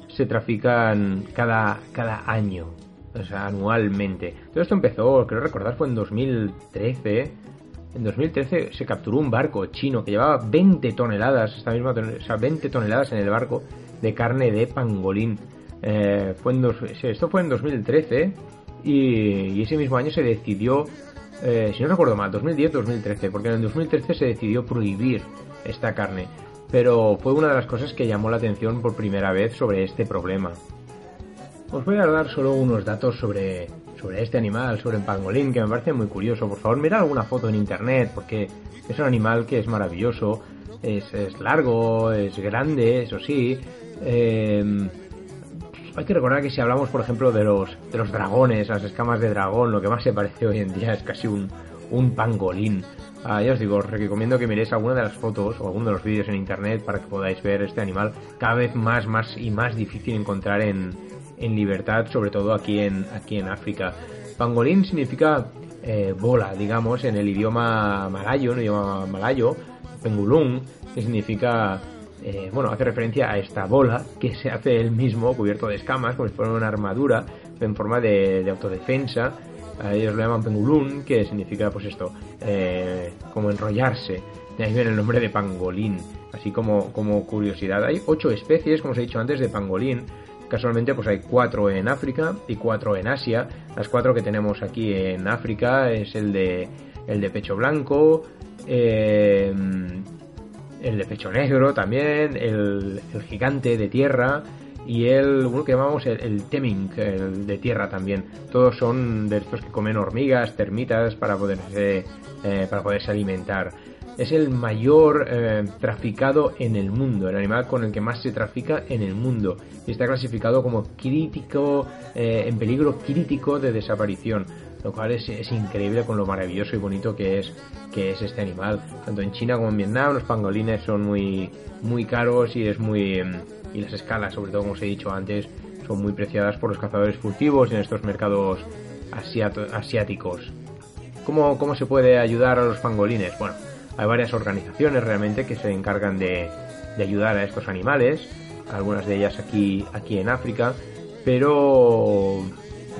se trafican cada, cada año. o sea, anualmente. Todo esto empezó, creo recordar, fue en 2013. En 2013 se capturó un barco chino que llevaba 20 toneladas, esta misma o sea, 20 toneladas en el barco de carne de pangolín. Eh, fue en dos- esto fue en 2013 y, y ese mismo año se decidió, eh, si no recuerdo mal, 2010-2013, porque en el 2013 se decidió prohibir esta carne. Pero fue una de las cosas que llamó la atención por primera vez sobre este problema. Os voy a dar solo unos datos sobre, sobre este animal, sobre el pangolín, que me parece muy curioso. Por favor, mirad alguna foto en internet, porque es un animal que es maravilloso. Es, es largo, es grande, eso sí. Eh, hay que recordar que si hablamos, por ejemplo, de los, de los dragones, las escamas de dragón, lo que más se parece hoy en día es casi un, un pangolín. Ah, ya os digo, os recomiendo que miréis alguna de las fotos o alguno de los vídeos en internet para que podáis ver este animal cada vez más, más y más difícil encontrar en, en libertad, sobre todo aquí en, aquí en África. Pangolín significa eh, bola, digamos, en el idioma malayo, en el idioma malayo, pengulung, que significa, eh, bueno, hace referencia a esta bola que se hace él mismo, cubierto de escamas, como si fuera una armadura, en forma de, de autodefensa. Ellos lo llaman pengulún, que significa, pues esto, eh, como enrollarse. De ahí viene el nombre de pangolín. Así como, como curiosidad, hay ocho especies, como os he dicho antes, de pangolín. Casualmente, pues hay cuatro en África y cuatro en Asia. Las cuatro que tenemos aquí en África es el de, el de pecho blanco, eh, el de pecho negro también, el, el gigante de tierra y el uno que llamamos el, el temink, el de tierra también. Todos son de estos que comen hormigas, termitas para poderse, eh, para poderse alimentar. Es el mayor eh, traficado en el mundo, el animal con el que más se trafica en el mundo. Y está clasificado como crítico, eh, en peligro crítico de desaparición lo cual es, increíble con lo maravilloso y bonito que es que es este animal. Tanto en China como en Vietnam los pangolines son muy muy caros y es muy y las escalas sobre todo como os he dicho antes son muy preciadas por los cazadores furtivos en estos mercados asiáticos. ¿Cómo, ¿Cómo se puede ayudar a los pangolines? Bueno, hay varias organizaciones realmente que se encargan de, ayudar a estos animales, algunas de ellas aquí, aquí en África, pero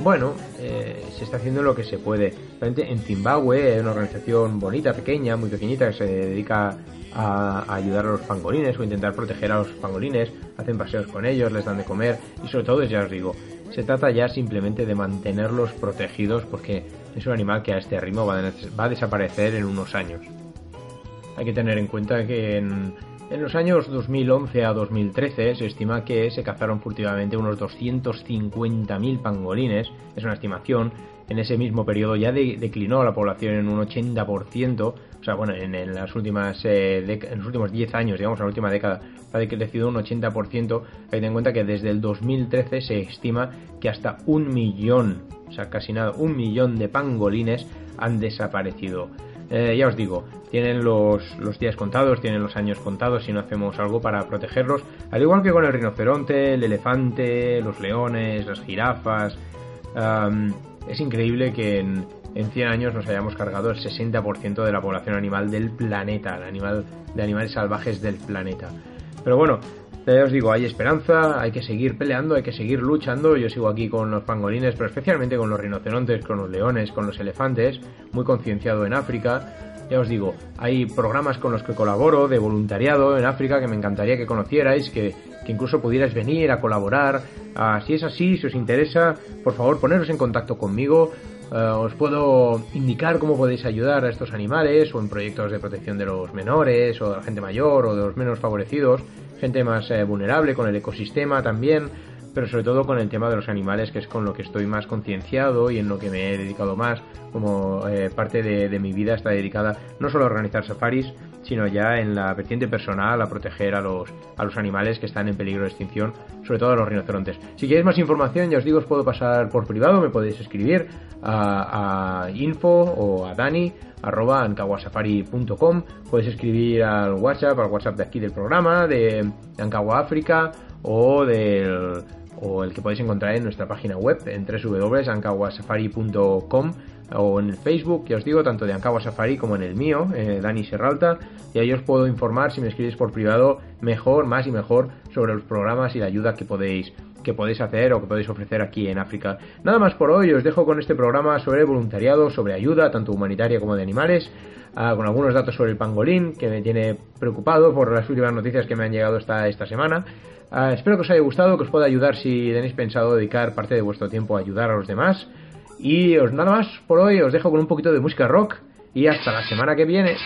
bueno, eh, se está haciendo lo que se puede. Realmente en Zimbabue hay una organización bonita, pequeña, muy pequeñita, que se dedica a, ayudar a los pangolines o intentar proteger a los pangolines, hacen paseos con ellos, les dan de comer y sobre todo, ya os digo, se trata ya simplemente de mantenerlos protegidos porque es un animal que a este ritmo va a desaparecer en unos años. Hay que tener en cuenta que en, en los años 2011 a 2013 se estima que se cazaron furtivamente unos 250.000 pangolines, es una estimación. En ese mismo periodo ya de, declinó la población en un 80%, o sea, bueno, en, en las últimas eh, en los últimos 10 años, digamos, en la última década, ha decrecido un 80%. Hay que tener en cuenta que desde el 2013 se estima que hasta un millón, o sea, casi nada, un millón de pangolines han desaparecido. Eh, ya os digo, tienen los, los, días contados, tienen los años contados si no hacemos algo para protegerlos, al igual que con el rinoceronte, el elefante, los leones, las jirafas. Es increíble que en, en, 100 años nos hayamos cargado el 60% de la población animal del planeta, el animal, de animales salvajes del planeta. Pero bueno, ya os digo, hay esperanza, hay que seguir peleando, hay que seguir luchando. Yo sigo aquí con los pangolines, pero especialmente con los rinocerontes, con los leones, con los elefantes, muy concienciado en África. Ya os digo, hay programas con los que colaboro de voluntariado en África que me encantaría que conocierais, que, que incluso pudierais venir a colaborar. Uh, si es así, si os interesa, por favor poneros en contacto conmigo. Uh, os puedo indicar cómo podéis ayudar a estos animales o en proyectos de protección de los menores o de la gente mayor o de los menos favorecidos, gente más eh, vulnerable con el ecosistema también, pero sobre todo con el tema de los animales que es con lo que estoy más concienciado y en lo que me he dedicado más como eh, parte de, de mi vida está dedicada no solo a organizar safaris sino ya en la vertiente personal a proteger a los, a los animales que están en peligro de extinción, sobre todo a los rinocerontes. Si queréis más información, ya os digo, os puedo pasar por privado, me podéis escribir a, info o a dani arroba ancawasafari.com podéis escribir al WhatsApp, al WhatsApp de aquí del programa, de Ankawa África o del o el que podéis encontrar en nuestra página web en www.ankawasafari.com o en el Facebook, ya os digo, tanto de Ankawa Safari como en el mío, eh, Dani Serralta, y ahí os puedo informar si me escribís por privado mejor, más y mejor sobre los programas y la ayuda que podéis, que podéis hacer o que podéis ofrecer aquí en África. Nada más por hoy, os dejo con este programa sobre voluntariado, sobre ayuda, tanto humanitaria como de animales, ah, con algunos datos sobre el pangolín, que me tiene preocupado por las últimas noticias que me han llegado esta, esta semana. Ah, espero que os haya gustado, que os pueda ayudar si tenéis pensado dedicar parte de vuestro tiempo a ayudar a los demás. Y os nada más por hoy, os dejo con un poquito de música rock y hasta la semana que viene.